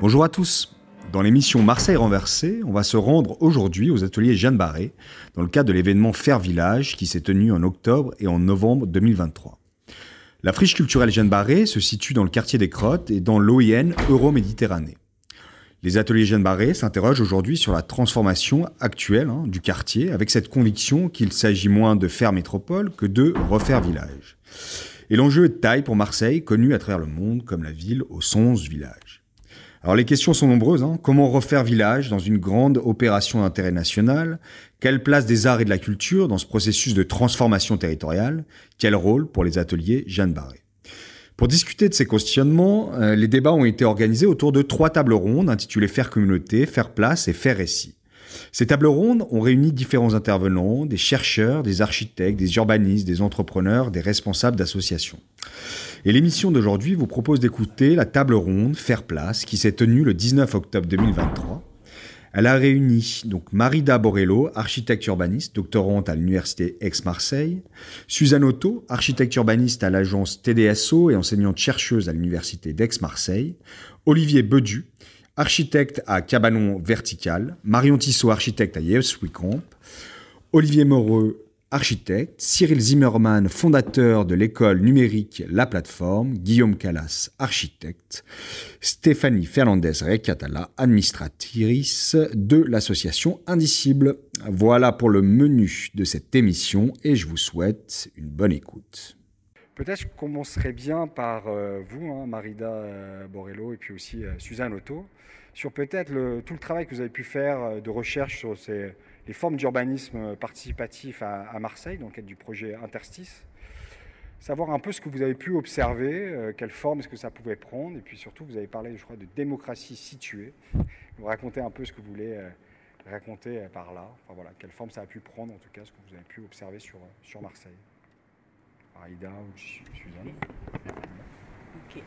Bonjour à tous. Dans l'émission Marseille renversée, on va se rendre aujourd'hui aux ateliers Jeanne Barré dans le cadre de l'événement Faire Village qui s'est tenu en octobre et en novembre 2023. La friche culturelle Jeanne Barré se situe dans le quartier des Crottes et dans l'OIN Euro-Méditerranée. Les ateliers Jeanne Barré s'interrogent aujourd'hui sur la transformation actuelle hein, du quartier avec cette conviction qu'il s'agit moins de faire métropole que de refaire village. Et l'enjeu est de taille pour Marseille, connue à travers le monde comme la ville aux 11 villages. Alors les questions sont nombreuses. Hein. Comment refaire village dans une grande opération d'intérêt national? Quelle place des arts et de la culture dans ce processus de transformation territoriale? Quel rôle pour les ateliers Jeanne Barré? Pour discuter de ces questionnements, euh, les débats ont été organisés autour de trois tables rondes intitulées Faire communauté, Faire place et Faire récit. Ces tables rondes ont réuni différents intervenants, des chercheurs, des architectes, des urbanistes, des entrepreneurs, des responsables d'associations. Et l'émission d'aujourd'hui vous propose d'écouter la table ronde Faire place qui s'est tenue le 19 octobre 2023 elle a réuni donc Marida Borello, architecte urbaniste, doctorante à l'université Aix-Marseille, Suzanne Otto, architecte urbaniste à l'agence TDSO et enseignante chercheuse à l'université d'Aix-Marseille, Olivier Bedu, architecte à Cabanon Vertical, Marion Tissot, architecte à Yes Camp, Olivier Moreux, architecte, Cyril Zimmermann, fondateur de l'école numérique La Plateforme, Guillaume Callas, architecte, Stéphanie Fernandez-Recatala, administratrice de l'association Indicible. Voilà pour le menu de cette émission et je vous souhaite une bonne écoute. Peut-être qu'on commencerait bien par euh, vous, hein, Marida euh, Borello, et puis aussi euh, Suzanne Otto, sur peut-être tout le travail que vous avez pu faire de recherche sur ces les formes d'urbanisme participatif à, Marseille, dans le cadre du projet Interstice. Savoir un peu ce que vous avez pu observer, euh, quelle forme est-ce que ça pouvait prendre, et puis surtout, vous avez parlé, je crois, de démocratie située. Vous racontez un peu ce que vous voulez euh, raconter euh, par là. Enfin voilà, quelle forme ça a pu prendre, en tout cas, ce que vous avez pu observer sur, sur Marseille. Aïda ou Suzanne. Ok.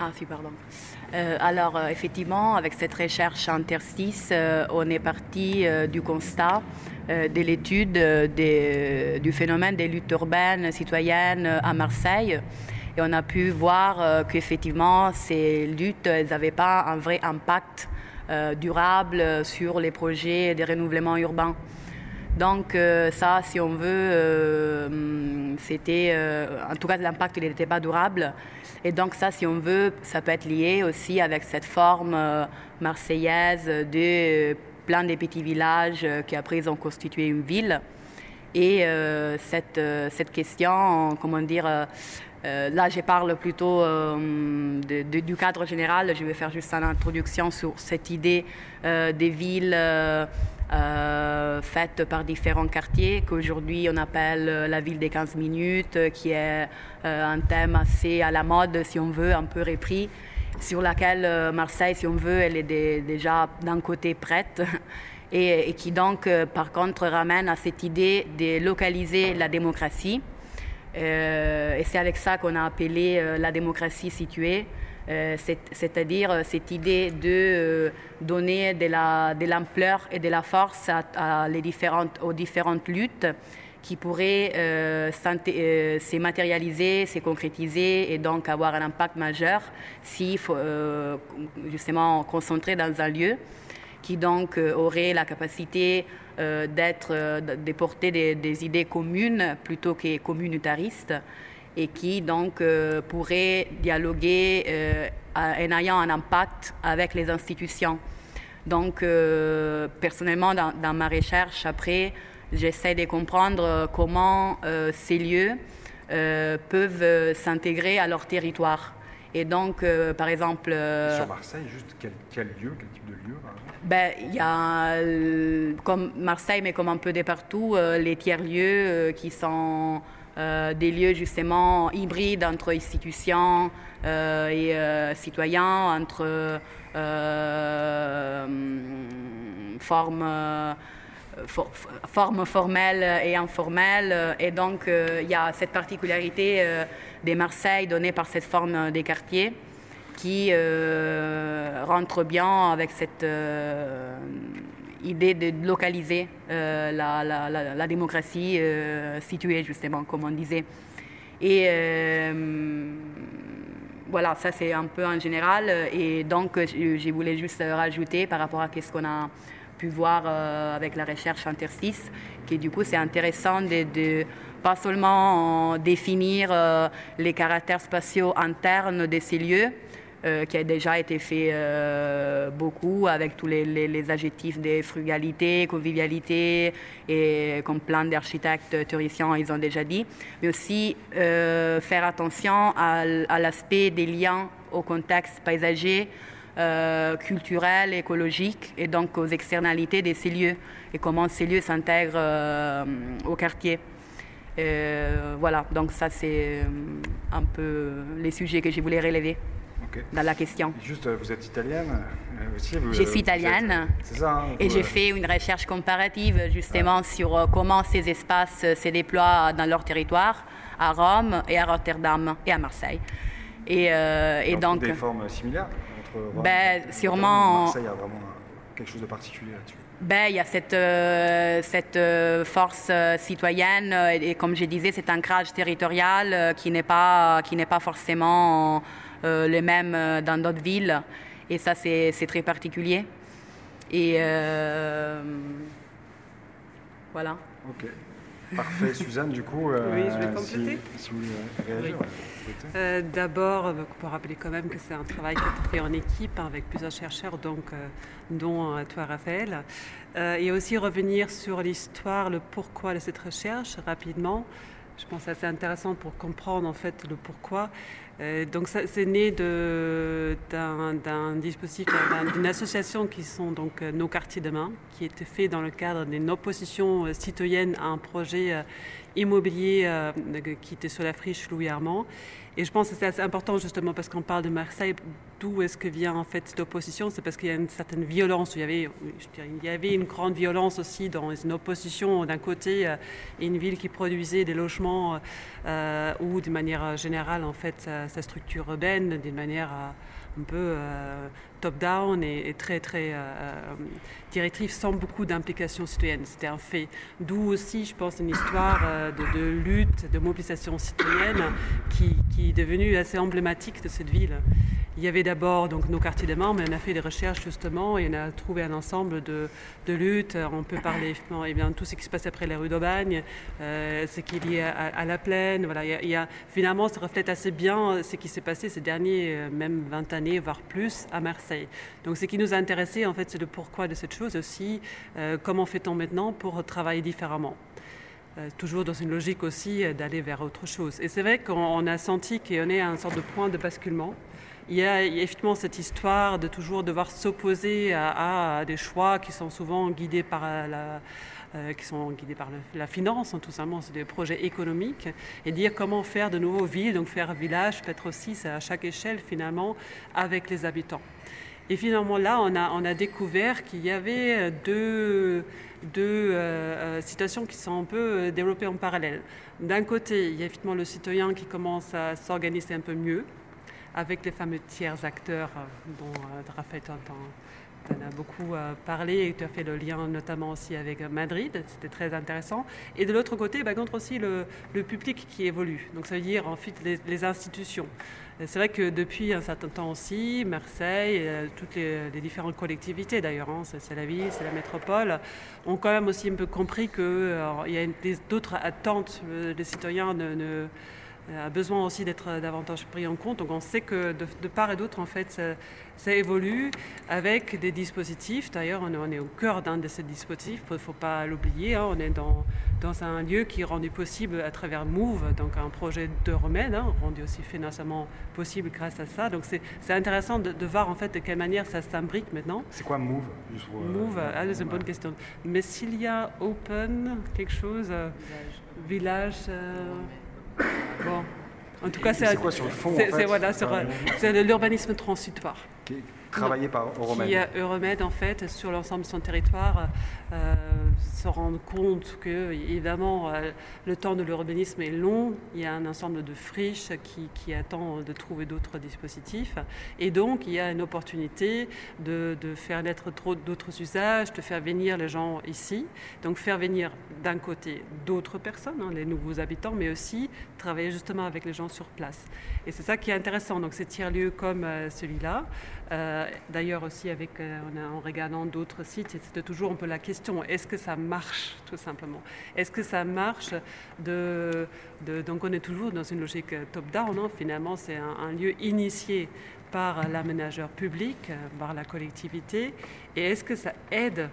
Ah, si, pardon. Euh, alors, euh, effectivement, avec cette recherche interstice, euh, on est parti du constat de l'étude du phénomène des luttes urbaines citoyennes à Marseille. Et on a pu voir qu'effectivement, ces luttes, n'avaient pas un vrai impact durable sur les projets de renouvellement urbain. Donc ça, si on veut, c'était, en tout cas, l'impact n'était pas durable. Et donc ça, si on veut, ça peut être lié aussi avec cette forme euh, marseillaise de plein de petits villages euh, qui après ont constitué une ville. Et euh, cette, cette question, comment dire, là je parle plutôt du cadre général, je vais faire juste une introduction sur cette idée des villes euh, faite par différents quartiers qu'aujourd'hui on appelle euh, la ville des 15 minutes, euh, qui est un thème assez à la mode, si on veut, un peu repris, sur laquelle Marseille, si on veut, elle est déjà d'un côté prête. Et, qui donc, par contre, ramène à cette idée de localiser la démocratie. et c'est avec ça qu'on a appelé la démocratie située. Euh, c'est-à-dire euh, cette idée de euh, donner de l'ampleur et de la force aux différentes luttes qui pourraient se matérialiser, se concrétiser et donc avoir un impact majeur s'il faut justement concentrer dans un lieu qui donc aurait la capacité d'être, de porter des, des, idées communes plutôt que communautaristes et qui donc pourrait dialoguer en ayant un impact avec les institutions. Donc, personnellement, dans, dans, ma recherche, après, j'essaie de comprendre comment ces lieux peuvent s'intégrer à leur territoire. Et donc, euh, par exemple. Euh, Sur Marseille, juste quel, quel, lieu, quel type de lieu ben, Il y a, euh, comme Marseille, mais comme un peu de partout, les tiers-lieux qui sont des lieux justement hybrides entre institutions et citoyens, entre formes forme formelle et informelle. Et donc, il y a cette particularité des Marseille donnée par cette forme des quartiers qui euh, rentre bien avec cette euh, idée de localiser euh, la, démocratie située justement, comme on disait. Et voilà, ça c'est un peu en général. Et donc, je, voulais juste rajouter par rapport à ce qu'on a pu voir avec la recherche interstice, que du coup c'est intéressant de pas seulement définir euh, les caractères spatiaux internes de ces lieux, euh, qui a déjà été fait euh, beaucoup avec tous les, adjectifs de frugalité, convivialité et comme plein d'architectes théoriciens ils ont déjà dit, mais aussi faire attention à, à l'aspect des liens au contexte paysager, culturel, écologique et donc aux externalités de ces lieux et comment ces lieux s'intègrent au quartier. Euh, voilà, donc ça c'est euh, un peu les sujets que je voulais relever dans la question. Juste, euh, vous êtes italienne aussi Je suis italienne. C'est ça. Hein, et j'ai fait une recherche comparative justement sur comment ces espaces se déploient dans leur territoire, à Rome et à Rotterdam et à Marseille. Et, et donc, Des formes similaires entre Rome ben, sûrement. Marseille a vraiment quelque chose de particulier là-dessus ben, il y a cette, euh, cette euh, force euh, citoyenne et, comme je disais, cet ancrage territorial qui n'est pas, qui n'est pas forcément le même dans d'autres villes. Et ça, c'est, très particulier. Et voilà. Ok. Parfait. Suzanne, du coup, oui, je vais compléter. Si, vous réagir, euh, D'abord, on peut rappeler quand même que c'est un travail qui est fait en équipe avec plusieurs chercheurs, donc, euh, dont euh, toi, Raphaël. et aussi revenir sur l'histoire, le pourquoi de cette recherche rapidement. Je pense que c'est intéressant pour comprendre en fait le pourquoi. Euh, donc c'est né d'un dispositif, d'une association qui sont donc euh, nos quartiers demain, qui était fait dans le cadre d'une opposition euh, citoyenne à un projet immobilier qui était sur la friche Louis Armand et je pense que c'est assez important justement parce qu'on parle de Marseille, d'où est-ce que vient en fait cette opposition? C'est parce qu'il y a une certaine violence. Il y avait, une grande violence aussi dans une opposition d'un côté, euh, une ville qui produisait des logements euh, ou de manière générale en fait sa, structure urbaine d'une manière un peu euh, top-down et, très très directive sans beaucoup d'implication citoyenne. C'était un fait. D'où aussi, je pense, une histoire de, de, lutte, de mobilisation citoyenne qui, qui devenu assez emblématique de cette ville. Il y avait d'abord donc nos quartiers des membres, mais on a fait des recherches justement et on a trouvé un ensemble de, de luttes. On peut parler et eh bien tout ce qui se passe après les rues d'Aubagne, euh, ce qui est lié à, la plaine. Voilà, il y, a, finalement, ça reflète assez bien ce qui s'est passé ces derniers, euh, même 20 années, voire plus, à Marseille. Donc, ce qui nous a intéressé, en fait, c'est le pourquoi de cette chose aussi. Euh, comment fait-on maintenant pour travailler différemment? Euh, toujours dans une logique aussi euh, d'aller vers autre chose. Et c'est vrai qu'on a senti qu'on est à un sorte de point de basculement. Il y a effectivement cette histoire de toujours devoir s'opposer à, des choix qui sont souvent guidés par la, qui sont guidés par la finance, hein, tout simplement, c'est des projets économiques, et dire comment faire de nouveaux villes, donc faire village, peut-être aussi à chaque échelle finalement, avec les habitants. Et finalement là, on a, découvert qu'il y avait deux euh, euh, situations qui sont un peu euh, développées en parallèle. D'un côté, il y a effectivement le citoyen qui commence à s'organiser un peu mieux avec les fameux tiers acteurs dont Raphaël en a beaucoup parlé et tu as fait le lien notamment aussi avec Madrid, c'était très intéressant. Et de l'autre côté, par contre aussi le, public qui évolue, donc ça veut dire en fait les institutions. C'est vrai que depuis un certain temps aussi, Marseille, euh, toutes les, différentes collectivités d'ailleurs, hein, c'est la ville, c'est la métropole, ont quand même aussi un peu compris qu'il euh, y a d'autres attentes. Les citoyens a besoin aussi d'être davantage pris en compte. Donc on sait que de, part et d'autre, en fait, ça, évolue avec des dispositifs. D'ailleurs, on, est au cœur d'un de ces dispositifs, il ne faut pas l'oublier. Hein. on est dans, dans un lieu qui est rendu possible à travers Move, donc un projet de remède, hein, rendu aussi financièrement possible grâce à ça. Donc c'est intéressant de, voir en fait de quelle manière ça s'imbrique maintenant. C'est quoi Move Move, ah, c'est une bonne question. Mais s'il y a Open, quelque chose, euh, village, euh, bon. En tout cas, c'est quoi sur le fond C'est voilà, c'est l'urbanisme transitoire. Travaillé par Euromède. Qui a Euromède, en fait, sur l'ensemble de son territoire, euh, se rendre compte que, évidemment, euh, le temps de l'urbanisme est long. Il y a un ensemble de friches qui, qui attend de trouver d'autres dispositifs. Et donc, il y a une opportunité de, faire naître d'autres usages, de faire venir les gens ici. Donc, faire venir d'un côté d'autres personnes, hein, les nouveaux habitants, mais aussi travailler justement avec les gens sur place. Et c'est ça qui est intéressant. Donc, ces tiers-lieux comme euh, celui-là, d'ailleurs aussi euh, en regardant d'autres sites, c'était toujours un peu la question, est-ce que ça marche tout simplement? Est-ce que ça marche de, Donc on est toujours dans une logique top-down, hein. finalement c'est un, lieu initié par l'aménageur public, euh, par la collectivité, et est-ce que ça aide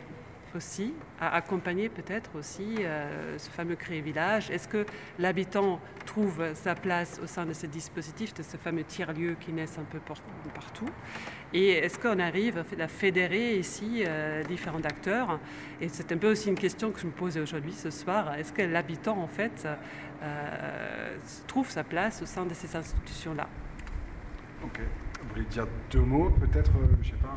aussi à accompagner peut-être aussi euh, ce fameux créer village Est-ce que l'habitant trouve sa place au sein de ce dispositif, de ce fameux tiers-lieu qui naissent un peu partout? Et est-ce qu'on arrive à fédérer ici euh, différents acteurs? Et c'est un peu aussi une question que je me pose aujourd'hui ce soir. Est-ce que l'habitant en fait euh, trouve sa place au sein de ces institutions-là? Ok. Vous voulez dire deux mots peut-être, je sais pas,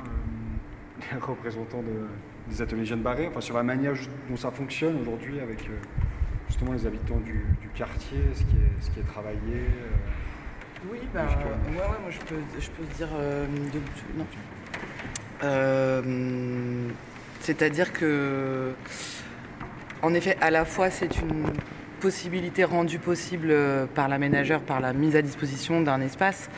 les représentants de des ateliers jeunes barrés, enfin sur la manière dont ça fonctionne aujourd'hui avec euh, justement les habitants du, quartier, ce qui est, ce qui est travaillé. Euh, oui, bah, ouais, moi je peux, je peux dire euh, non. C'est-à-dire que, en effet, à la fois c'est une possibilité rendue possible par l'aménageur, par la mise à disposition d'un espace,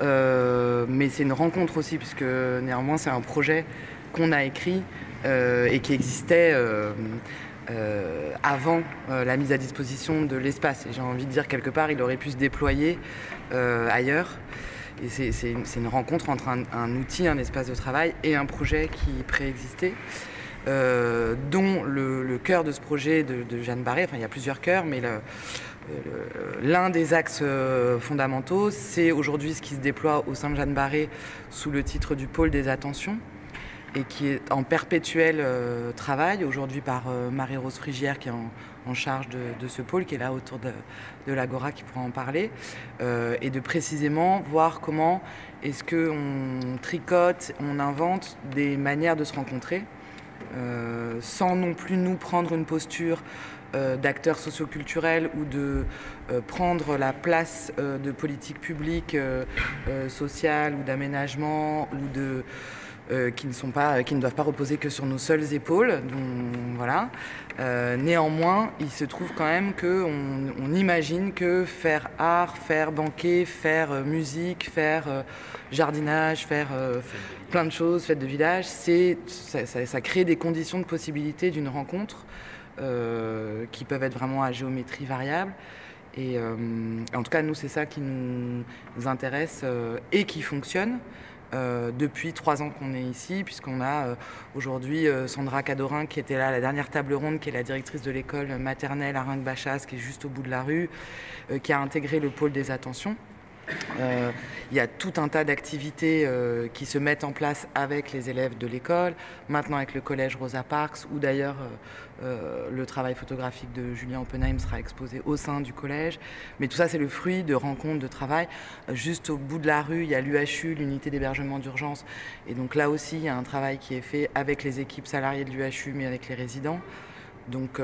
mais c'est une rencontre aussi, puisque néanmoins c'est un projet qu'on a écrit euh, et qui existait euh, euh, avant la mise à disposition de l'espace. Et j'ai envie de dire quelque part, il aurait pu se déployer ailleurs. Et c'est une rencontre entre un, outil, un espace de travail et un projet qui préexistait. dont le, cœur de ce projet de, Jeanne Barré, enfin il y a plusieurs cœurs, mais l'un des axes fondamentaux, c'est aujourd'hui ce qui se déploie au sein de Jeanne Barré sous le titre du pôle des attentions, et qui est en perpétuel euh, travail, aujourd'hui par euh, Marie-Rose Frigière qui est en, charge de, ce pôle, qui est là autour de, l'Agora, qui pourra en parler, euh, et de précisément voir comment est-ce qu'on tricote, on invente des manières de se rencontrer, sans non plus nous prendre une posture d'acteurs socioculturels ou de prendre la place de politique publique sociale ou d'aménagement ou de euh, qui, ne sont pas, qui ne doivent pas reposer que sur nos seules épaules. voilà. Euh, néanmoins, il se trouve quand même qu'on on imagine que faire art, faire banquet, faire euh, musique, faire jardinage, faire plein de choses, fête de village, c'est, ça, crée des conditions de possibilité d'une rencontre qui peuvent être vraiment à géométrie variable. Et en tout cas, nous, c'est ça qui nous intéresse et qui fonctionne. Euh, depuis trois ans qu'on est ici, puisqu'on a euh, aujourd'hui euh, Sandra Cadorin qui était là à la dernière table ronde, qui est la directrice de l'école maternelle à Ringue-Bachas, qui est juste au bout de la rue, qui a intégré le pôle des attentions. Euh, il y a tout un tas d'activités euh, qui se mettent en place avec les élèves de l'école, maintenant avec le collège Rosa Parks, où d'ailleurs euh, le travail photographique de Julien Oppenheim sera exposé au sein du collège. Mais tout ça, c'est le fruit de rencontres, de travail. juste au bout de la rue, il y a l'UHU, l'unité d'hébergement d'urgence. Et donc là aussi, il y a un travail qui est fait avec les équipes salariées de l'UHU, mais avec les résidents. Donc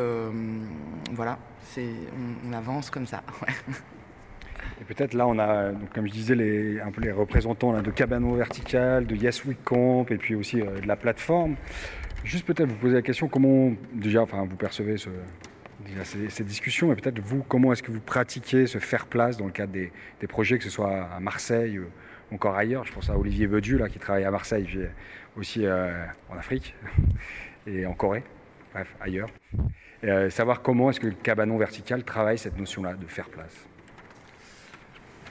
voilà, on, on, avance comme ça. Et peut-être là, on a, comme je disais, les, un peu les représentants de Cabano Vertical, de Yes We Camp, et puis aussi euh, de la plateforme. Juste peut-être vous poser la question, comment déjà, enfin, vous percevez ce, ces, discussions, et peut-être vous, comment est-ce que vous pratiquez ce faire place dans le cadre des, projets, que ce soit à Marseille ou encore ailleurs? Je pense à Olivier Bedu, là, qui travaille à Marseille, puis aussi euh, en Afrique et en Corée, bref, ailleurs. Et, euh, savoir comment est-ce que le cabanon vertical travaille cette notion-là de faire place.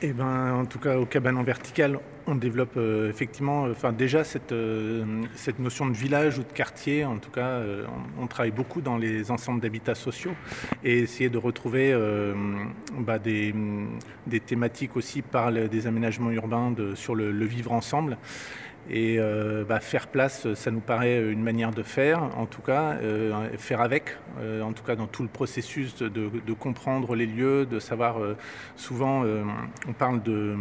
Eh ben, en tout cas, au cabanon vertical, on développe euh, effectivement, euh, enfin déjà cette, euh, cette notion de village ou de quartier. En tout cas, on, travaille beaucoup dans les ensembles d'habitats sociaux et essayer de retrouver bah, des, des, thématiques aussi par des aménagements urbains de, sur le, vivre ensemble. Et bah, faire place, ça nous paraît une manière de faire, en tout cas, faire avec, en tout cas dans tout le processus de comprendre les lieux, de savoir, souvent on parle de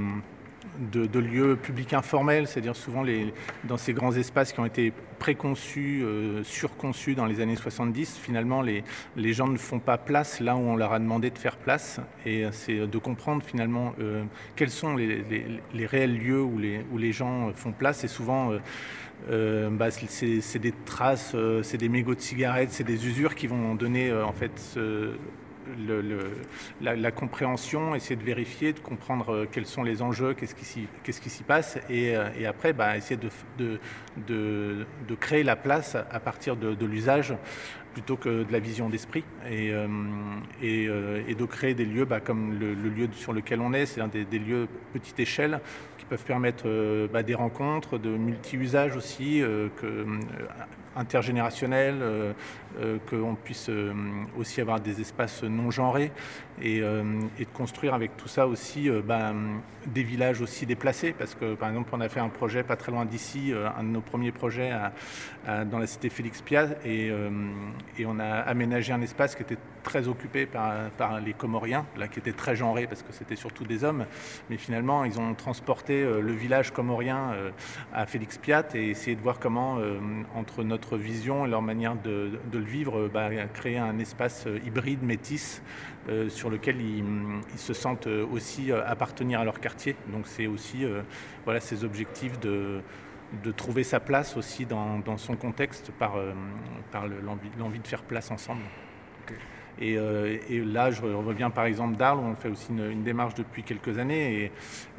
de, lieux publics informels, c'est-à-dire souvent les, dans ces grands espaces qui ont été préconçus, euh, surconçus dans les années 70, finalement les, les, gens ne font pas place là où on leur a demandé de faire place. Et c'est de comprendre finalement euh, quels sont les, les, réels lieux où les, où les gens font place. Et souvent, euh, bah, c'est des traces, c'est des mégots de cigarettes, c'est des usures qui vont donner en fait la, compréhension, essayer de vérifier, de comprendre euh, quels sont les enjeux, qu'est-ce qui s'y passe, et, euh, après bah, essayer de, créer la place à partir de, l'usage plutôt que de la vision d'esprit, et, euh, et, de créer des lieux bah, comme le, lieu sur lequel on est, c'est-à-dire des, des, lieux petite échelle qui peuvent permettre bah, des rencontres, de multi-usages aussi, que, intergénérationnel, euh, euh, qu'on puisse euh, aussi avoir des espaces non genrés et, de construire avec tout ça aussi ben, des villages aussi déplacés. Parce que par exemple on a fait un projet pas très loin d'ici, un de nos premiers projets dans la cité Félix Piaz et, et, on a aménagé un espace qui était très occupé par, les Comoriens, là qui était très genré parce que c'était surtout des hommes, mais finalement ils ont transporté le village comorien à Félix Piat et essayé de voir comment entre notre vision et leur manière de, le vivre, euh, bah, créer un espace euh, hybride, métis, euh, sur lequel ils, se sentent aussi appartenir à leur quartier. Donc c'est aussi voilà, ces objectifs de, de trouver sa place aussi dans, son contexte par, par l'envie de faire place ensemble. Euh, et, là, je reviens par exemple d'Arles, où on fait aussi une, démarche depuis quelques années. Et,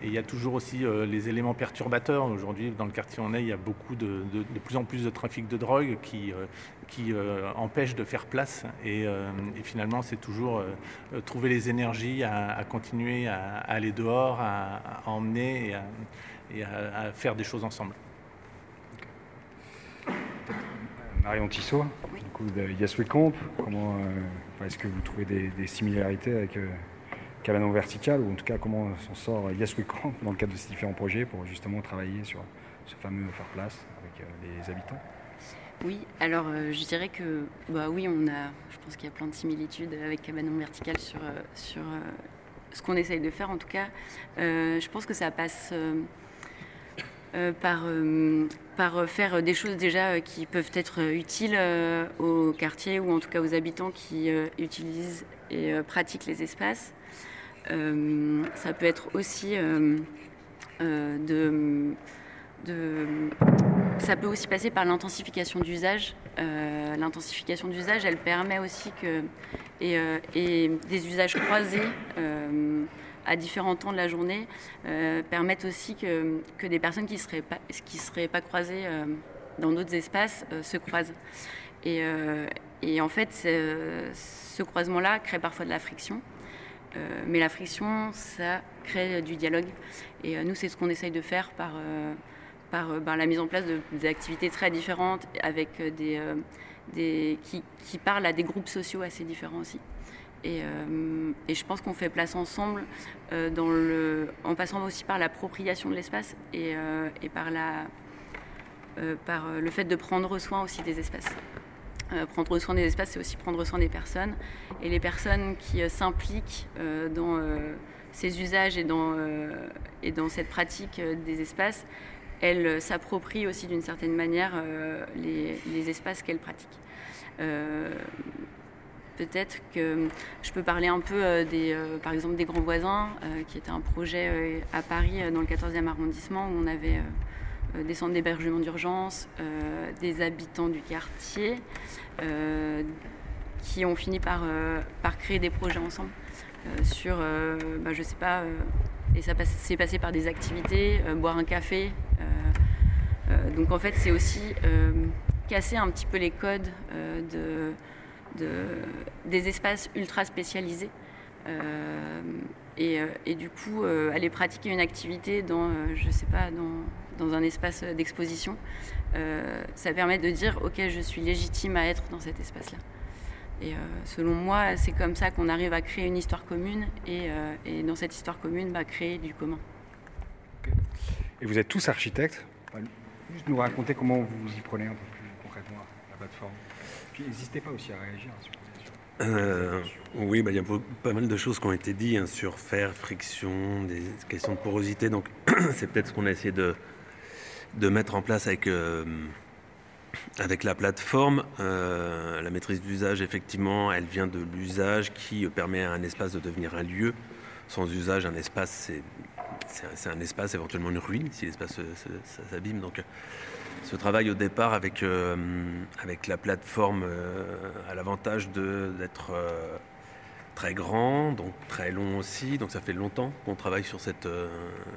il y a toujours aussi euh, les éléments perturbateurs. Aujourd'hui, dans le quartier où on est, il y a beaucoup de, de, plus en plus de trafic de drogue qui, euh, qui empêche de faire place. Et, finalement, c'est toujours trouver les énergies à, continuer à, aller dehors, à, emmener et, à, faire des choses ensemble. Marion Tissot, du coup de Yes We Comp, comment est-ce que vous trouvez des, similarités avec euh, Cabanon Vertical, ou en tout cas comment s'en sort Yes We Camp dans le cadre de ces différents projets pour justement travailler sur ce fameux faire place avec euh, les habitants? Oui, alors euh, je dirais que bah oui, on a, je pense qu'il y a plein de similitudes avec Cabanon Vertical sur, sur ce qu'on essaye de faire en tout cas. je pense que ça passe euh, par, euh, par faire des choses déjà euh, qui peuvent être utiles au quartier ou en tout cas aux habitants qui utilisent et pratiquent les espaces. ça peut être aussi de, ça peut aussi passer par l'intensification d'usage. l'intensification d'usage, elle permet aussi que et des usages croisés à différents temps de la journée euh, permettent aussi que, que, des personnes qui ne seraient, pas, seraient pas croisées euh, dans d'autres espaces euh, se croisent. Et, et en fait, ce croisement-là crée parfois de la friction. mais la friction, ça crée du dialogue. Et nous, c'est ce qu'on essaye de faire par, par ben, la mise en place d'activités très différentes avec des, des, qui, qui parlent à des groupes sociaux assez différents aussi. Euh, et, je pense qu'on fait place ensemble euh, en passant aussi par l'appropriation de l'espace et, euh, par, le fait de prendre soin aussi des espaces. prendre soin des espaces, c'est aussi prendre soin des personnes. Et les personnes qui s'impliquent dans ces usages et dans, et dans cette pratique des espaces, elles s'approprient aussi d'une certaine manière les, les, espaces qu'elles pratiquent peut-être que je peux parler un peu euh, des, euh, par exemple des Grands Voisins, euh, qui était un projet à Paris dans le 14e arrondissement où on avait des centres d'hébergement d'urgence, des habitants du quartier qui ont fini par, par créer des projets ensemble sur, bah, je sais pas, et ça s'est passé par des activités, boire un café. donc en fait, c'est aussi casser un petit peu les codes de des espaces ultra spécialisés. Euh, et, du coup, aller pratiquer une activité dans, je sais pas, dans, dans un espace d'exposition, ça permet de dire, ok, je suis légitime à être dans cet espace-là. Et selon moi, c'est comme ça qu'on arrive à créer une histoire commune et, dans cette histoire commune, bah, créer du commun. Et vous êtes tous architectes? Juste nous raconter comment vous y prenez un peu plus concrètement la plateforme. Puis n'hésitez pas aussi à réagir. Euh, oui, bah, il y a pas mal de choses qui ont été dites hein, sur fer, friction, des questions de porosité. Donc, c'est peut-être ce qu'on a essayé de, mettre en place avec, euh, la plateforme. Euh, la maîtrise d'usage, effectivement, elle vient de l'usage qui permet à un espace de devenir un lieu. Sans usage, un espace, c'est un, espace, éventuellement une ruine, si l'espace s'abîme. Donc, ce travail au départ avec, euh, avec la plateforme euh, a l'avantage d'être euh, très grand, donc très long aussi. Donc ça fait longtemps qu'on travaille sur cette,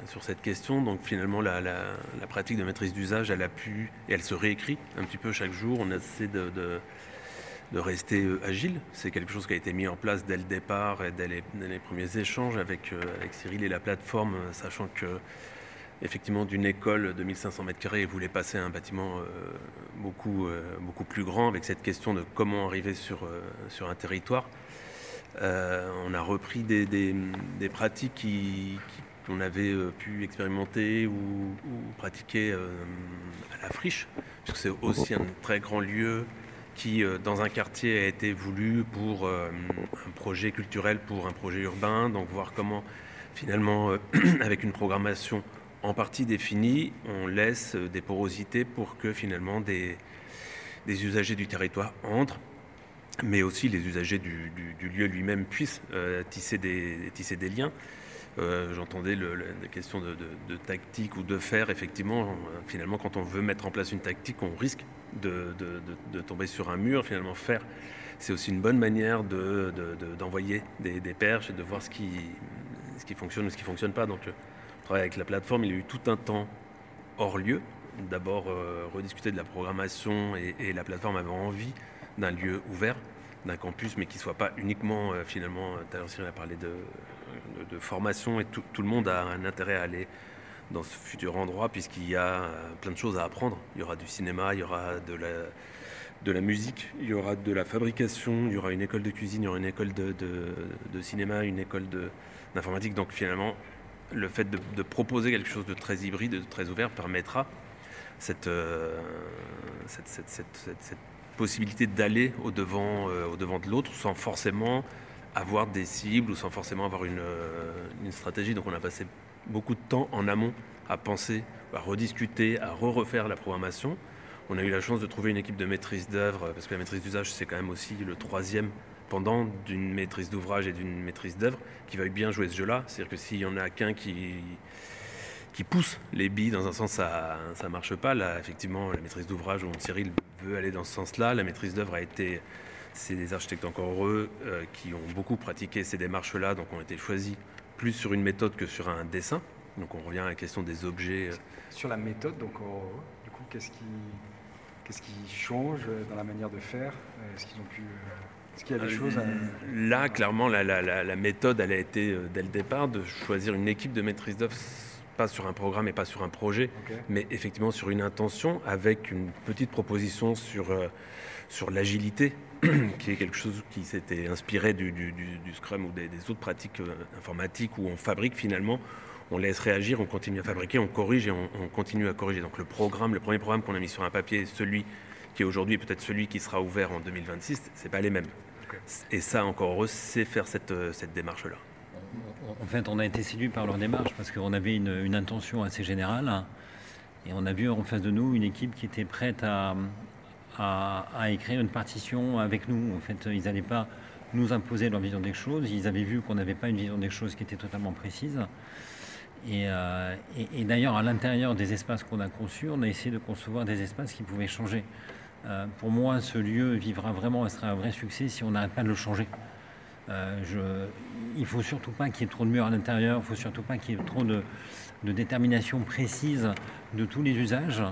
sur cette question. Donc finalement, la, la, pratique de maîtrise d'usage, elle a pu, et elle se réécrit un petit peu chaque jour. On essaie de, de, rester agile. C'est quelque chose qui a été mis en place dès le départ et dès les, dès les premiers échanges avec, avec Cyril et la plateforme, sachant que effectivement d'une école de 1500 mètres carrés et voulait passer à un bâtiment euh, beaucoup, euh, beaucoup plus grand avec cette question de comment arriver sur, euh, sur un territoire. on a repris des, des, pratiques qu'on avait pu expérimenter ou, pratiquer à la friche, puisque c'est aussi un très grand lieu qui, dans un quartier, a été voulu pour un projet culturel, pour un projet urbain, donc voir comment finalement, avec une programmation en partie définie, on laisse des porosités pour que finalement des, usagers du territoire entrent, mais aussi les usagers du, lieu lui-même puissent euh, tisser, des, liens. Euh, j'entendais la question de, tactique ou de faire. Effectivement, euh, finalement, quand on veut mettre en place une tactique, on risque de, tomber sur un mur. Finalement, faire, c'est aussi une bonne manière d'envoyer des, perches et de voir ce qui, ce qui fonctionne ou ce qui ne fonctionne pas. Donc, travail avec la plateforme, il y a eu tout un temps hors lieu. D'abord, euh, rediscuter de la programmation et, la plateforme avait envie d'un lieu ouvert, d'un campus, mais qui ne soit pas uniquement, euh, finalement, l'heure Cyril a parlé de, de, formation et tout, le monde a un intérêt à aller dans ce futur endroit puisqu'il y a euh, plein de choses à apprendre. Il y aura du cinéma, il y aura de la, de la musique, il y aura de la fabrication, il y aura une école de cuisine, il y aura une école de, de cinéma, une école d'informatique. Donc finalement, le fait de, proposer quelque chose de très hybride, de très ouvert, permettra cette, euh, possibilité d'aller au-devant euh, au devant de l'autre sans forcément avoir des cibles ou sans forcément avoir une, euh, une, stratégie. Donc on a passé beaucoup de temps en amont à penser, à rediscuter, à re-refaire la programmation. On a eu la chance de trouver une équipe de maîtrise d'œuvre, parce que la maîtrise d'usage, c'est quand même aussi le troisième pendant d'une maîtrise d'ouvrage et d'une maîtrise d'œuvre qui va bien jouer ce jeu-là. C'est-à-dire que s'il y en a qu'un qui, qui pousse les billes dans un sens, ça ne marche pas. Là, effectivement, la maîtrise d'ouvrage, où Cyril veut aller dans ce sens-là. La maîtrise d'œuvre a été. C'est des architectes encore heureux euh, qui ont beaucoup pratiqué ces démarches-là, donc ont été choisis plus sur une méthode que sur un dessin. Donc on revient à la question des objets. Euh. Sur la méthode, donc du coup, qu'est-ce qui, qu'est-ce qui change dans la manière de faire? Est-ce qu'ils ont pu est-ce qu'il y a des euh, choses Là, clairement, la, méthode, elle a été euh, dès le départ de choisir une équipe de maîtrise d'œuvre, pas sur un programme et pas sur un projet, mais effectivement sur une intention avec une petite proposition sur, euh, sur l'agilité, qui est quelque chose qui s'était inspiré du, Scrum ou des, autres pratiques informatiques où on fabrique finalement on laisse réagir, on continue à fabriquer, on corrige et on, on, continue à corriger. Donc le programme, le premier programme qu'on a mis sur un papier, celui qui est aujourd'hui peut-être celui qui sera ouvert en 2026, c'est pas les mêmes. Et ça, encore heureux, c'est faire cette, euh, cette démarche-là. En fait, on a été séduit par leur démarche parce qu'on avait une, intention assez générale et on a vu en face de nous une équipe qui était prête à, à, écrire une partition avec nous. En fait, ils n'allaient pas nous imposer leur vision des choses. Ils avaient vu qu'on n'avait pas une vision des choses qui était totalement précise. Et, euh, et d'ailleurs, à l'intérieur des espaces qu'on a conçus, on a essayé de concevoir des espaces qui pouvaient changer. Euh, pour moi, ce lieu vivra vraiment, et sera un vrai succès si on n'arrête pas de le changer. Euh, il ne faut surtout pas qu'il y ait trop de murs à l'intérieur, il ne faut surtout pas qu'il y ait trop de, détermination précise de tous les usages,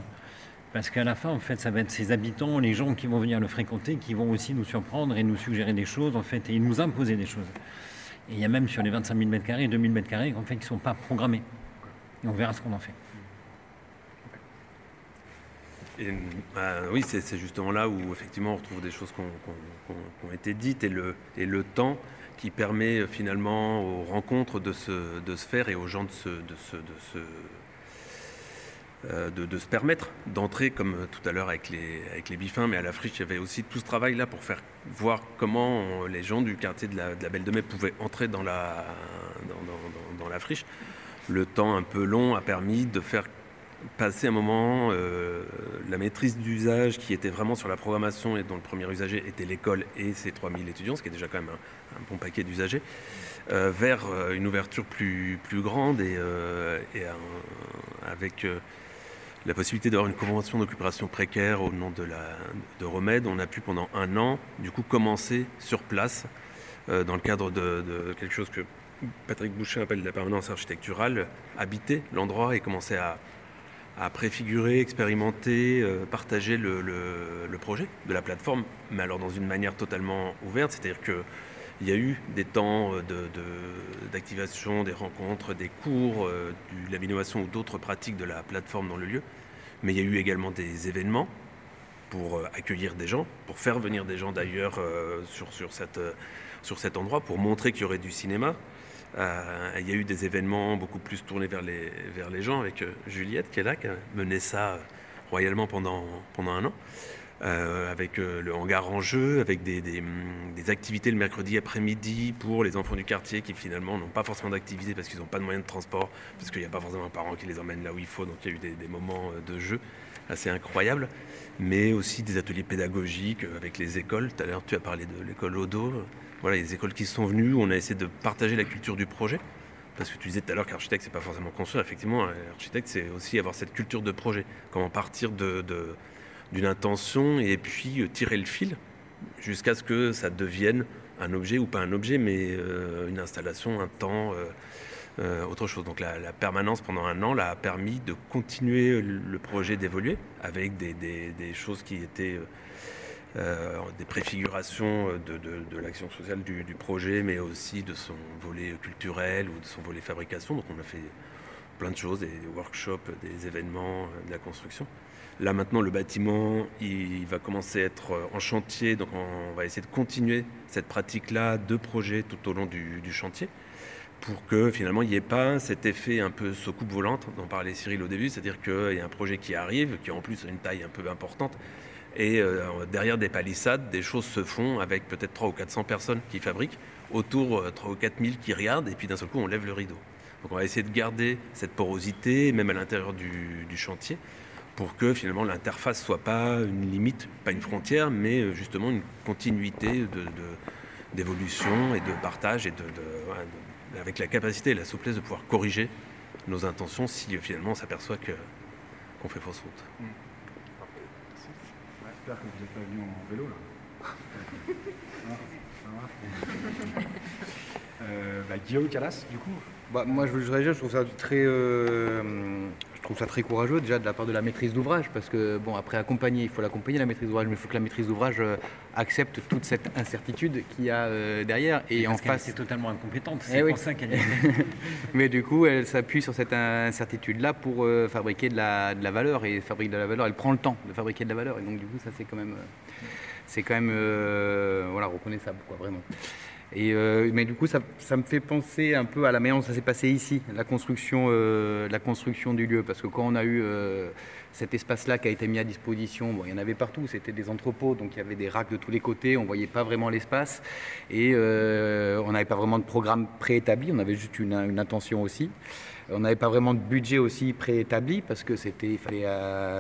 parce qu'à la fin, en fait, ça va être ces habitants, les gens qui vont venir le fréquenter, qui vont aussi nous surprendre et nous suggérer des choses, en fait, et nous imposer des choses. Et il y a même sur les 25 000 m2, 2 000 m2 en fait, qui ne sont pas programmés. Et on verra ce qu'on en fait. Bah, oui, c'est justement là où effectivement on retrouve des choses qui ont, été dites et le, temps qui permet euh, finalement aux rencontres de se, faire et aux gens de se, euh, de, se permettre d'entrer, comme tout à l'heure avec les, avec les bifins, mais à la friche, il y avait aussi tout ce travail-là pour faire voir comment les gens du quartier de la, Belle de Mai pouvaient entrer dans la, dans, dans, friche. Le temps un peu long a permis de faire passer un moment euh, la maîtrise d'usage qui était vraiment sur la programmation et dont le premier usager était l'école et ses 3000 étudiants, ce qui est déjà quand même un, bon paquet d'usagers, euh, vers euh, une ouverture plus, plus grande et, avec la possibilité d'avoir une convention d'occupation précaire au nom de, la, de Remède. On a pu pendant un an du coup commencer sur place dans le cadre de, quelque chose que Patrick Boucher appelle la permanence architecturale, habiter l'endroit et commencer à, préfigurer, expérimenter, euh, partager le, projet de la plateforme, mais alors dans une manière totalement ouverte, c'est-à-dire qu'il y a eu des temps euh, d'activation, des rencontres, des cours, euh, de l'innovation ou d'autres pratiques de la plateforme dans le lieu, mais il y a eu également des événements pour accueillir des gens, pour faire venir des gens d'ailleurs sur, cet endroit, pour montrer qu'il y aurait du cinéma, euh, il y a eu des événements beaucoup plus tournés vers les, gens avec euh, Juliette qui est là, qui a mené ça euh, royalement pendant un an. Avec le hangar en jeu, avec des, des, activités le mercredi après-midi pour les enfants du quartier qui finalement n'ont pas forcément d'activité parce qu'ils n'ont pas de moyens de transport, parce qu'il n'y a pas forcément un parent qui les emmène là où il faut. Donc il y a eu des, moments de jeu assez incroyables, mais aussi des ateliers pédagogiques avec les écoles. Tout à l'heure, tu as parlé de l'école Odo voilà, les écoles qui sont venues, on a essayé de partager la culture du projet. Parce que tu disais tout à l'heure qu'architecte, c'est pas forcément construire. Effectivement, architecte, c'est aussi avoir cette culture de projet. Comment partir de, intention et puis euh, tirer le fil jusqu'à ce que ça devienne un objet ou pas un objet, mais euh, une installation, un temps, euh, autre chose. Donc la, permanence pendant un an l'a permis de continuer le projet d'évoluer avec des, choses qui étaient des préfigurations de, l'action sociale du, projet, mais aussi de son volet culturel ou de son volet fabrication. Donc on a fait plein de choses, des workshops, des événements, de la construction. Là maintenant, le bâtiment, il va commencer à être en chantier, donc on va essayer de continuer cette pratique-là de projet tout au long du, chantier pour que finalement il n'y ait pas cet effet un peu soucoupe volante dont parlait Cyril au début, c'est-à-dire qu'il y a un projet qui arrive, qui en plus a une taille un peu importante, et euh, derrière des palissades, des choses se font avec peut-être 300 ou 400 personnes qui fabriquent, autour 3 euh, ou 4 000 qui regardent, et puis d'un seul coup, on lève le rideau. Donc on va essayer de garder cette porosité, même à l'intérieur du, chantier, pour que finalement l'interface soit pas une limite, pas une frontière, mais euh, justement une continuité d'évolution et de partage, et de, avec la capacité et la souplesse de pouvoir corriger nos intentions si finalement on s'aperçoit qu'on fait fausse route. Mm. J'espère que vous n'êtes pas venu en vélo là. euh, bah, Guillaume Calas, du coup bah, Moi, je voudrais dire, je trouve ça très. Euh, je trouve ça très courageux déjà de la part de la maîtrise d'ouvrage parce que bon après accompagner il faut l'accompagner la maîtrise d'ouvrage mais il faut que la maîtrise d'ouvrage euh, accepte toute cette incertitude qu'il y a euh, derrière. Et, en face c'est totalement incompétente c'est eh ça qu'elle est mais du coup elle s'appuie sur cette incertitude là pour fabriquer de la, de la, valeur et fabrique de la valeur elle prend le temps de fabriquer de la valeur et donc du coup ça c'est quand même c'est quand même voilà reconnaissable quoi vraiment euh, mais du coup, ça, me fait penser un peu à la manière dont ça s'est passé ici, la construction, euh, la construction du lieu. Parce que quand on a eu euh, cet espace-là qui a été mis à disposition, bon, il y en avait partout, c'était des entrepôts, donc il y avait des racks de tous les côtés, on ne voyait pas vraiment l'espace. Et on n'avait pas vraiment de programme préétabli, on avait juste une intention aussi. On n'avait pas vraiment de budget aussi préétabli parce que c'était, fallait,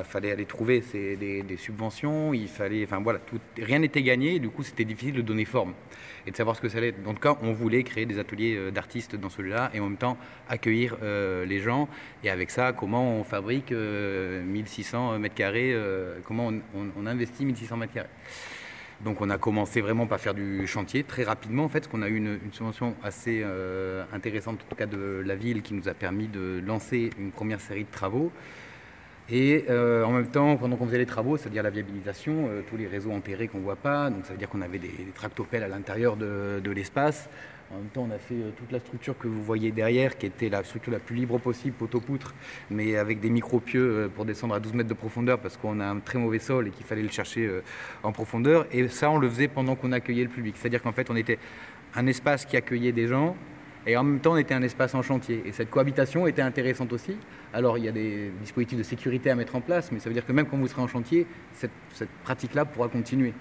fallait aller trouver des, subventions, il fallait, enfin voilà, rien n'était gagné. du coup, c'était difficile de donner forme et de savoir ce que ça allait être. En tout cas, on voulait créer des ateliers euh, d'artistes dans celui-là et en même temps accueillir euh, les gens. Et avec ça, comment on fabrique 1600 euh, mètres carrés, comment on, investit 1600 mètres carrés. Donc on a commencé vraiment par faire du chantier très rapidement en fait, parce qu'on a eu une, subvention assez intéressante en tout cas de la ville qui nous a permis de lancer une première série de travaux. Et euh, en même temps, pendant qu'on faisait les travaux, c'est-à-dire la viabilisation, euh, tous les réseaux enterrés qu'on ne voit pas, donc ça veut dire qu'on avait des, tractopelles à l'intérieur de, l'espace, En même temps, on a fait euh, toute la structure que vous voyez derrière, qui était la structure la plus libre possible, poteau-poutre, mais avec des micro-pieux euh, pour descendre à 12 mètres de profondeur parce qu'on a un très mauvais sol et qu'il fallait le chercher euh, en profondeur. Et ça, on le faisait pendant qu'on accueillait le public. C'est-à-dire qu'en fait, on était un espace qui accueillait des gens et en même temps, on était un espace en chantier. Et cette cohabitation était intéressante aussi. Alors, il y a des dispositifs de sécurité à mettre en place, mais ça veut dire que même quand vous serez en chantier, cette, cette pratique-là pourra continuer.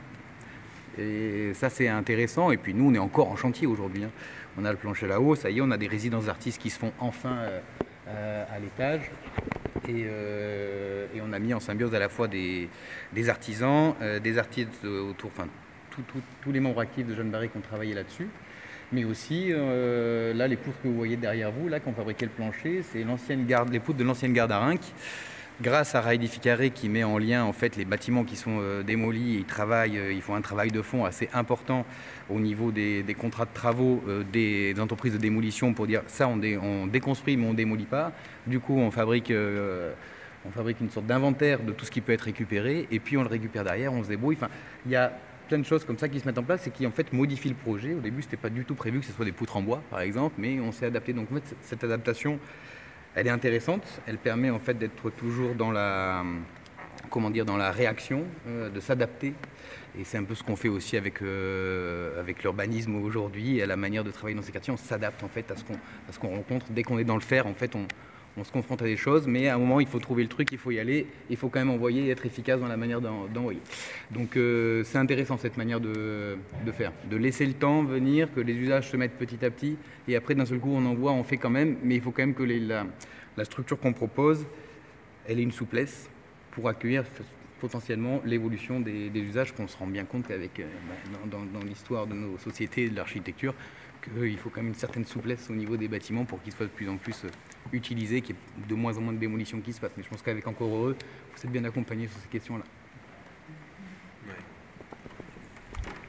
Et ça, c'est intéressant. Et puis, nous, on est encore en chantier aujourd'hui. hein. On a le plancher là-haut, ça y est, on a des résidences d'artistes qui se font enfin euh, euh, à l'étage. Et, euh, et on a mis en symbiose à la fois des, artisans, des artistes autour, enfin, tous les membres actifs de Jeanne Barré qui ont travaillé là-dessus. Mais aussi, là, les poutres que vous voyez derrière vous, là, qui ont fabriqué le plancher, c'est les poutres de l'ancienne garde à Rinck. Grâce à Raïdi Ficaré qui met en lien en fait les bâtiments qui sont euh, démolis, ils travaillent, euh, ils font un travail de fond assez important au niveau des, contrats de travaux euh, des, entreprises de démolition pour dire ça on, dé- on déconstruit mais on démolit pas. Du coup on fabrique, on fabrique une sorte d'inventaire de tout ce qui peut être récupéré et puis on le récupère derrière, on se débrouille. Enfin, il y a plein de choses comme ça qui se mettent en place et qui en fait modifient le projet. Au début c'était pas du tout prévu que ce soit des poutres en bois par exemple, mais on s'est adapté. Donc cette adaptation elle est intéressante. Elle permet en fait d'être toujours dans la, comment dire, dans la réaction, euh, de s'adapter. Et c'est un peu ce qu'on fait aussi avec, euh, avec l'urbanisme aujourd'hui à la manière de travailler dans ces quartiers. On s'adapte en fait à ce qu'on à ce qu'on rencontre. Dès qu'on est dans le faire, en fait, on, on se confronte à des choses, mais à un moment, il faut trouver le truc, il faut y aller, il faut quand même envoyer et être efficace dans la manière d'en- d'envoyer. Donc euh, c'est intéressant cette manière de, de faire, de laisser le temps venir, que les usages se mettent petit à petit, et après d'un seul coup on envoie, on fait quand même, mais il faut quand même que la, structure qu'on propose, elle ait une souplesse pour accueillir potentiellement l'évolution des, usages qu'on se rend bien compte qu'avec euh, bah, dans, dans- dans l'histoire de nos sociétés et de l'architecture, qu'il faut quand même une certaine souplesse au niveau des bâtiments pour qu'ils soient de plus en plus euh, utilisés, qu'il y ait de moins en moins de démolitions qui se passent. Mais je pense qu'avec Encore Heureux, vous êtes bien accompagnés sur ces questions-là.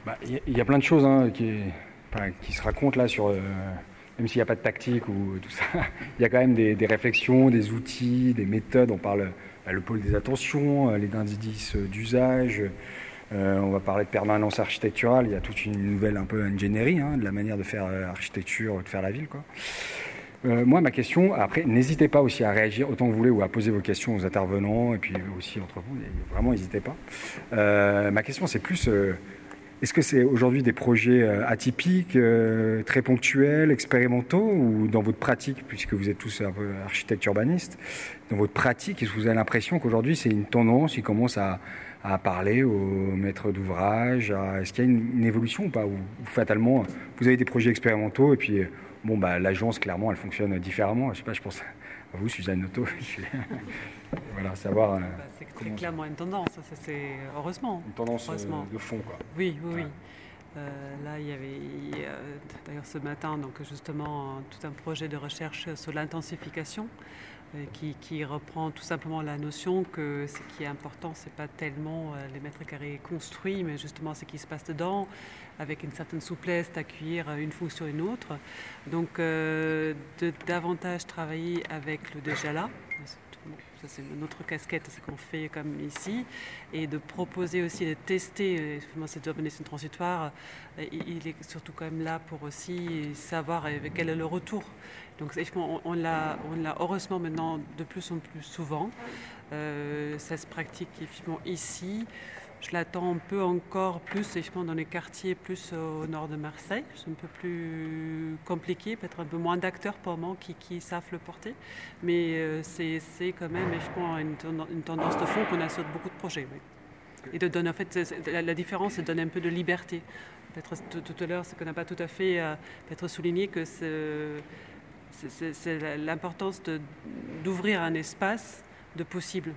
Bah, Il y, a- plein de choses hein, qui, se racontent là sur. euh, même s'il n'y a pas de tactique ou tout ça, il y a quand même des, réflexions, des outils, des méthodes. On parle bah, le pôle des attentions, euh, les indices euh, d'usage. Euh, on va parler de permanence architecturale. Il y a toute une nouvelle un peu ingénierie hein, de la manière de faire euh, architecture, de faire la ville. Euh, moi, ma question, après, n'hésitez pas aussi à réagir autant que vous voulez ou à poser vos questions aux intervenants et puis aussi entre vous. Vraiment, n'hésitez pas. Ma question, c'est plus. est-ce que c'est aujourd'hui des projets atypiques, très ponctuels, expérimentaux, ou dans votre pratique, puisque vous êtes tous un peu architectes urbanistes, dans votre pratique, est-ce que vous avez l'impression qu'aujourd'hui c'est une tendance, ils commencent à, à parler aux maîtres d'ouvrage à- Est-ce qu'il y a une, une évolution ou pas Ou fatalement, vous avez des projets expérimentaux et puis, bon, bah, l'agence, clairement, elle fonctionne différemment. Je sais pas, je pense à vous, Suzanne suis- voilà, savoir. euh, Bah, c'est très comment- clairement une tendance, ça, ça, c'est heureusement. une tendance euh, Heureusement. de fond, quoi. Oui, oui, oui. Euh, là, il y avait d'ailleurs ce matin donc justement tout un projet de recherche sur l'intensification euh, qui, qui reprend tout simplement la notion que ce qui est important, c'est pas tellement euh, les mètres carrés construits, mais justement ce qui se passe dedans, avec une certaine souplesse d'accueillir euh, une fonction ou une autre. Donc, euh, de davantage travailler avec le déjà là. Bon, ça c'est notre casquette, c'est qu'on fait comme ici, et de proposer aussi de tester, euh, cette urbanisme transitoire, il est surtout quand même là pour aussi savoir quel est le retour. Donc on, on l'a heureusement maintenant de plus en plus souvent. Euh, ça se pratique effectivement ici. Je l'attends un peu encore plus, effectivement, dans les quartiers plus au nord de Marseille. C'est un peu plus compliqué, peut-être un peu moins d'acteurs pour moment qui, savent le porter. Mais euh, c'est quand même, une, tenden- une tendance de fond qu'on a sur beaucoup de projets. Et de donner, en fait, la, différence, c'est de donner un peu de liberté. Peut-être tout, à l'heure, ce qu'on n'a pas tout à fait euh, peut-être souligné, que c'est l'importance d'ouvrir un espace de possible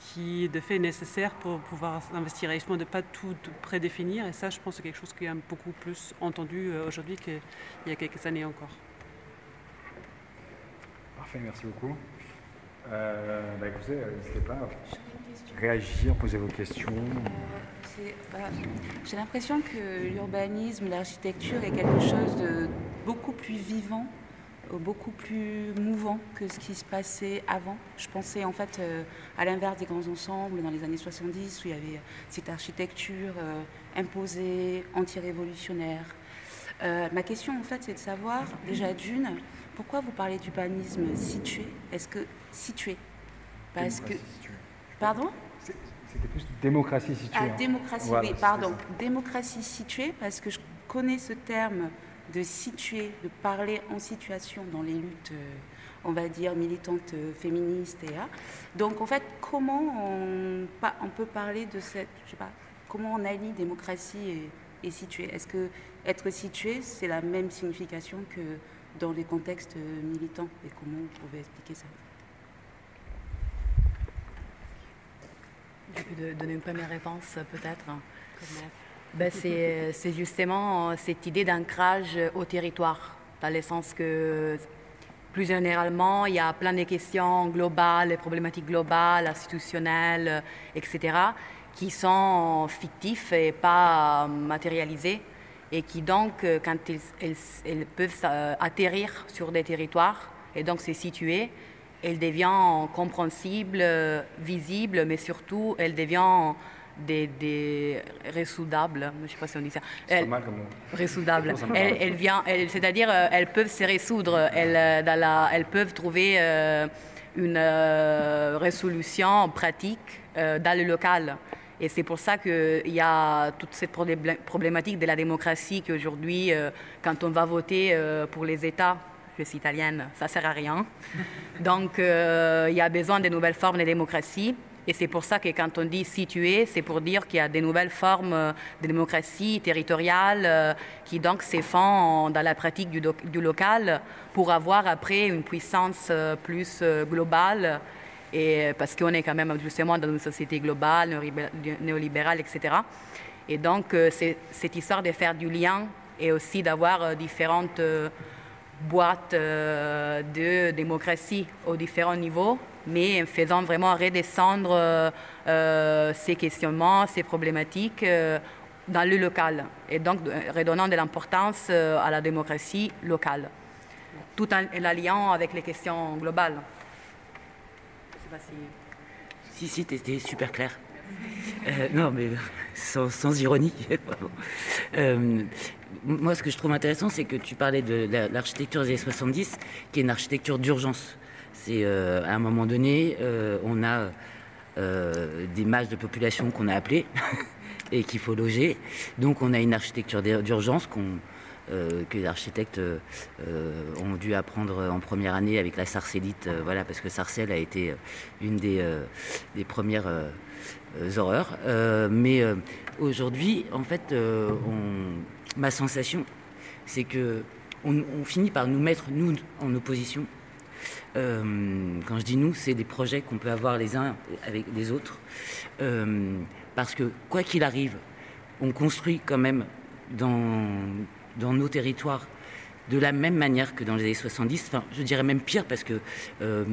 qui de fait est nécessaire pour pouvoir investir et justement de ne pas tout prédéfinir. Et ça, je pense que c'est quelque chose qui est beaucoup plus entendu euh, aujourd'hui qu'il y a quelques années encore. Parfait, merci beaucoup. Euh, bah, écoutez, euh, n'hésitez pas à réagir, poser vos questions. Bah, J'ai l'impression que l'urbanisme, l'architecture est quelque chose de beaucoup plus vivant, euh, beaucoup plus mouvant que ce qui se passait avant. Je pensais en fait euh, à l'inverse des grands ensembles dans les années 70 où il y avait cette architecture euh, imposée, anti-révolutionnaire, Euh, ma question, en fait, c'est de savoir, déjà d'une, pourquoi vous parlez d'urbanisme situé? Est-ce que situé? Parce que. Pardon? C'était plus démocratie située. Ah, hein. démocratie, oui, pardon. Démocratie située, parce que je connais ce terme de situer, de parler en situation dans les luttes, euh, on va dire, militantes euh, féministes. Et, ah. Donc, en fait, comment on, peut parler de cette. Je sais pas, comment on allie démocratie et, et situé Est-ce que être situé, c'est la même signification que dans les contextes euh, militants? Et comment vous pouvez expliquer ça? Je peux de- donner une première réponse euh, peut-être? Ben, c'est c'est justement euh, cette idée d'ancrage au territoire, dans le sens que plus généralement, il y a plein de questions globales, les problématiques globales, institutionnelles, euh, etc., qui sont fictifs et pas euh, matérialisées, et qui donc, euh, quand elles, elles- peuvent euh, atterrir sur des territoires, et donc se situer, elles deviennent compréhensibles, euh, visibles, mais surtout, elles deviennent des, des ressoudables, je ne sais pas si on dit ça. Elles- mal comme. Ressoudables. Elles vient- c'est-à-dire, euh, elles peuvent se résoudre, elles, euh, dans la- elles peuvent trouver euh, une euh, résolution pratique euh, dans le local. Et c'est pour ça qu'il y a toute cette problé- problématique de la démocratie qu'aujourd'hui, quand on va voter pour les États, je suis italienne, ça sert à rien. Donc, il y a besoin de nouvelles formes de démocratie. Et c'est pour ça que quand on dit situé, c'est pour dire qu'il y a des nouvelles formes euh, de démocratie territoriale euh, qui donc se font dans la pratique du, local pour avoir après une puissance euh, plus globale. Et parce qu'on est quand même justement dans une société globale, néolibé- néolibérale, etc. Et donc, c'est cette histoire de faire du lien et aussi d'avoir différentes boîtes de démocratie aux différents niveaux, mais en faisant vraiment redescendre euh, euh, ces questionnements, ces problématiques euh, dans le local, et donc redonnant de l'importance à la démocratie locale, tout en l'alliant avec les questions globales. Je sais pas si- Si, si, t'étais super clair. Non, mais sans, ironie. moi, ce que je trouve intéressant, c'est que tu parlais de la- l'architecture des années 70, qui est une architecture d'urgence. C'est euh, à un moment donné, euh, on a euh, des masses de population qu'on a appelées et qu'il faut loger. Donc, on a une architecture d'ur- d'urgence qu'on que les architectes ont dû apprendre en première année avec la sarcellite, voilà, parce que Sarcelles a été une des, des premières horreurs. Mais aujourd'hui, en fait, ma sensation, c'est que on, on finit par nous mettre, nous, en opposition. Euh, quand je dis nous, c'est des projets qu'on peut avoir les uns avec les autres. Euh, parce que, quoi qu'il arrive, on construit quand même dans, nos territoires de la même manière que dans les années 70. Enfin, je dirais même pire parce que euh,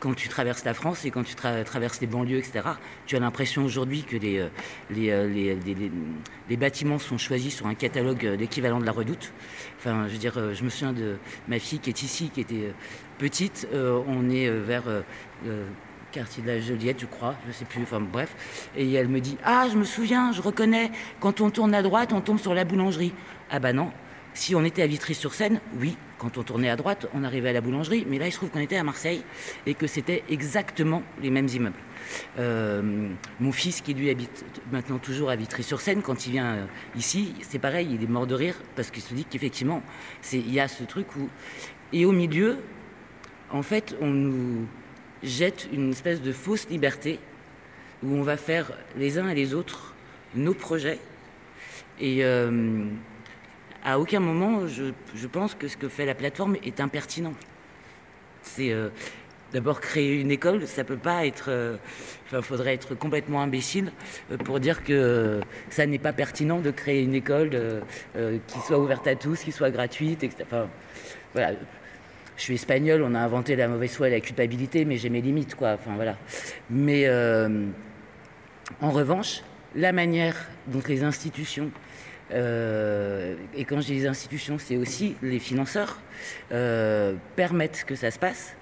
quand tu traverses la France et quand tu tra- traverses les banlieues, etc., tu as l'impression aujourd'hui que les, les, bâtiments sont choisis sur un catalogue d'équivalent de la redoute. Enfin, je veux dire, je me souviens de ma fille qui est ici, qui était petite. euh, on est euh, vers euh, le quartier de la Joliette, je crois, je sais plus, enfin bref. Et elle me dit Ah, je me souviens, je reconnais, quand on tourne à droite, on tombe sur la boulangerie. Ah bah non, si on était à Vitry-sur-Seine, oui, quand on tournait à droite, on arrivait à la boulangerie, mais là, il se trouve qu'on était à Marseille et que c'était exactement les mêmes immeubles. Euh, mon fils, qui lui habite maintenant toujours à Vitry-sur-Seine, quand il vient euh, ici, c'est pareil, il est mort de rire parce qu'il se dit qu'effectivement, il y a ce truc où. Et au milieu, en fait, on nous jette une espèce de fausse liberté où on va faire les uns et les autres nos projets. Et euh, à aucun moment, je, pense que ce que fait la plateforme est impertinent. C'est euh, d'abord créer une école, ça peut pas être. euh, Enfin, faudrait être complètement imbécile euh, pour dire que ça n'est pas pertinent de créer une école qui soit ouverte à tous, qui soit gratuite, etc. Voilà. Je suis espagnol, on a inventé la mauvaise foi et la culpabilité, mais j'ai mes limites, quoi. Enfin, voilà. Mais euh, en revanche, la manière dont les institutions, euh, et quand je dis les institutions, c'est aussi les financeurs, euh, permettent que ça se passe,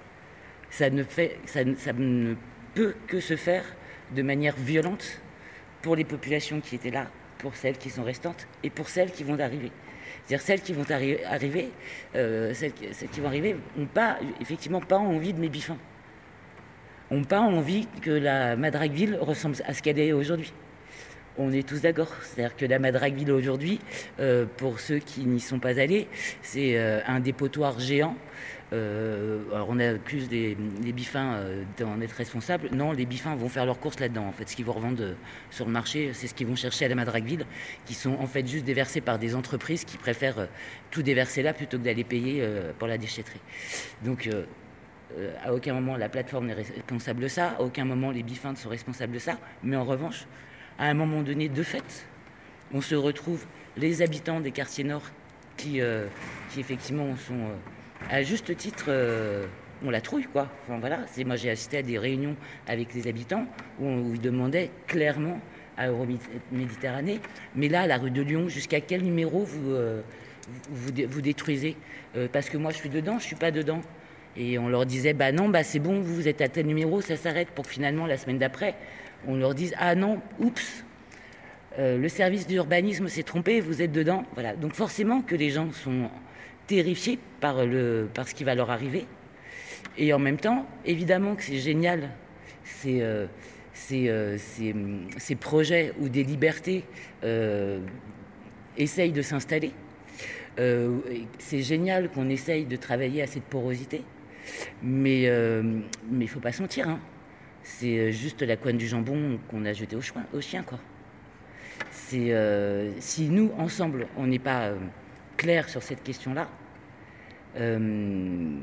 ça ne, fait, ça ne peut que se faire de manière violente pour les populations qui étaient là, pour celles qui sont restantes et pour celles qui vont arriver. C'est-à-dire celles qui vont arriver, celles, qui vont arriver, n'ont pas, effectivement pas envie de mes bifins. N'ont pas envie que la Madragville ressemble à ce qu'elle est aujourd'hui. On est tous d'accord. C'est-à-dire que la Madragville aujourd'hui, pour ceux qui n'y sont pas allés, c'est un dépotoir géant euh, alors on accuse des, les bifins euh, d'en être responsables. Non, les bifins vont faire leurs courses là-dedans. En fait, ce qu'ils vont revendre euh, sur le marché, c'est ce qu'ils vont chercher à la Madragville, qui sont en fait juste déversés par des entreprises qui préfèrent tout déverser là plutôt que d'aller payer pour la déchetterie. Donc à aucun moment la plateforme n'est responsable de ça, à aucun moment les bifins ne sont responsables de ça. Mais en revanche, à un moment donné, de fait, on se retrouve les habitants des quartiers nord qui, qui effectivement sont à juste titre, euh, on la trouille, quoi. Enfin, voilà. Moi, j'ai assisté à des réunions avec les habitants où on lui demandait clairement à Euroméditerranée, mais là, la rue de Lyon, jusqu'à quel numéro vous, euh, détruisez euh, Parce que moi, je suis dedans, je ne suis pas dedans. Et on leur disait, bah non, bah c'est bon, vous êtes à tel numéro, ça s'arrête, pour finalement, la semaine d'après, on leur dise, ah non, oups, le service d'urbanisme s'est trompé, vous êtes dedans. Voilà. Donc forcément que les gens sont terrifiés par, le, par ce qui va leur arriver. Et en même temps, évidemment que c'est génial, ces, euh, euh, ces, projets où des libertés euh, essayent de s'installer. c'est génial qu'on essaye de travailler à cette porosité, mais il ne faut pas sentir. Hein. C'est juste la couenne du jambon qu'on a jeté au, chien. Au chien quoi. si nous, ensemble, on n'est pas clair sur cette question-là, euh,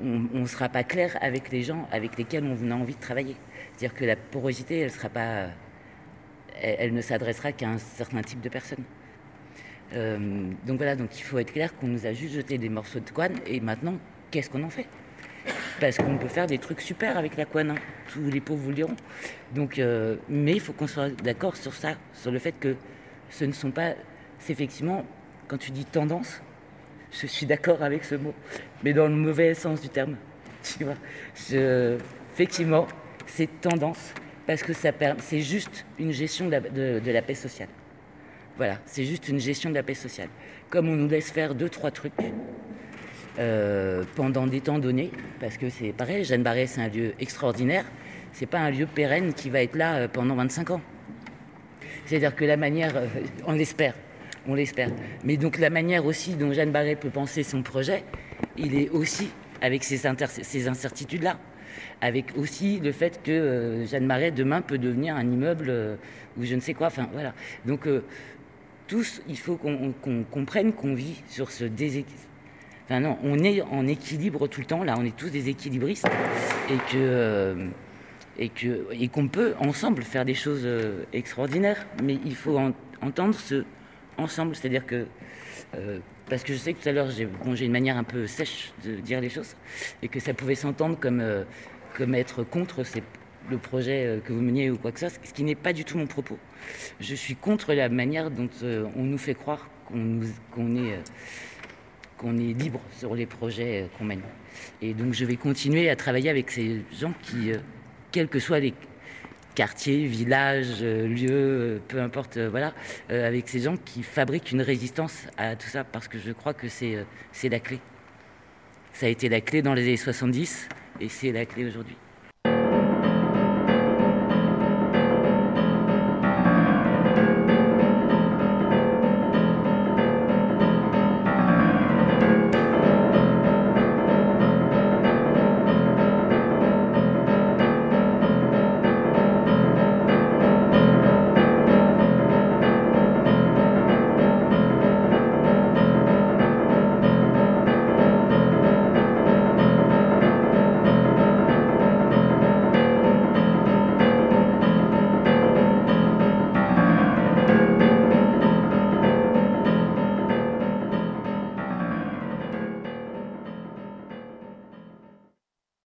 on ne sera pas clair avec les gens avec lesquels on a envie de travailler. C'est-à-dire que la porosité, elle, ne s'adressera qu'à un certain type de personnes. Euh, donc voilà, donc il faut être clair qu'on nous a juste jeté des morceaux de couane et maintenant, qu'est-ce qu'on en fait? Parce qu'on peut faire des trucs super avec la couane, hein. tous les pauvres vous le diront. Donc, euh, mais il faut qu'on soit d'accord sur ça, sur le fait que ce ne sont pas, effectivement, quand tu dis tendance, je suis d'accord avec ce mot, mais dans le mauvais sens du terme. Tu vois effectivement, c'est tendance parce que ça c'est juste une gestion de la, paix sociale. Voilà, c'est juste une gestion de la paix sociale. Comme on nous laisse faire deux, trois trucs euh, pendant des temps donnés, parce que c'est pareil, Jeanne Barret, c'est un lieu extraordinaire, c'est pas un lieu pérenne qui va être là euh, pendant 25 ans. C'est-à-dire que la manière, euh, on l'espère, on l'espère. Mais donc la manière aussi dont Jeanne Barret peut penser son projet, il est aussi avec ces, incertitudes-là. Avec aussi le fait que euh, Jeanne Barret demain peut devenir un immeuble euh, ou je ne sais quoi. Enfin voilà. Donc euh, tous, il faut qu'on comprenne qu'on vit sur ce déséquilibre. Enfin non, on est en équilibre tout le temps. Là, on est tous des équilibristes et qu'on peut ensemble faire des choses extraordinaires. Mais il faut entendre ce ensemble. C'est-à-dire que, euh, parce que je sais que tout à l'heure, j'ai une manière un peu sèche de dire les choses, et que ça pouvait s'entendre comme, euh, comme être contre le projet euh, que vous meniez ou quoi que ce soit, ce qui n'est pas du tout mon propos. Je suis contre la manière dont on nous fait croire qu'on est, qu'on est libre sur les projets qu'on mène. Et donc je vais continuer à travailler avec ces gens qui, quels que soient les, quartier, village, euh, lieu, euh, peu importe, euh, voilà, avec ces gens qui fabriquent une résistance à tout ça, parce que je crois que c'est la clé. Ça a été la clé dans les années 70 et c'est la clé aujourd'hui.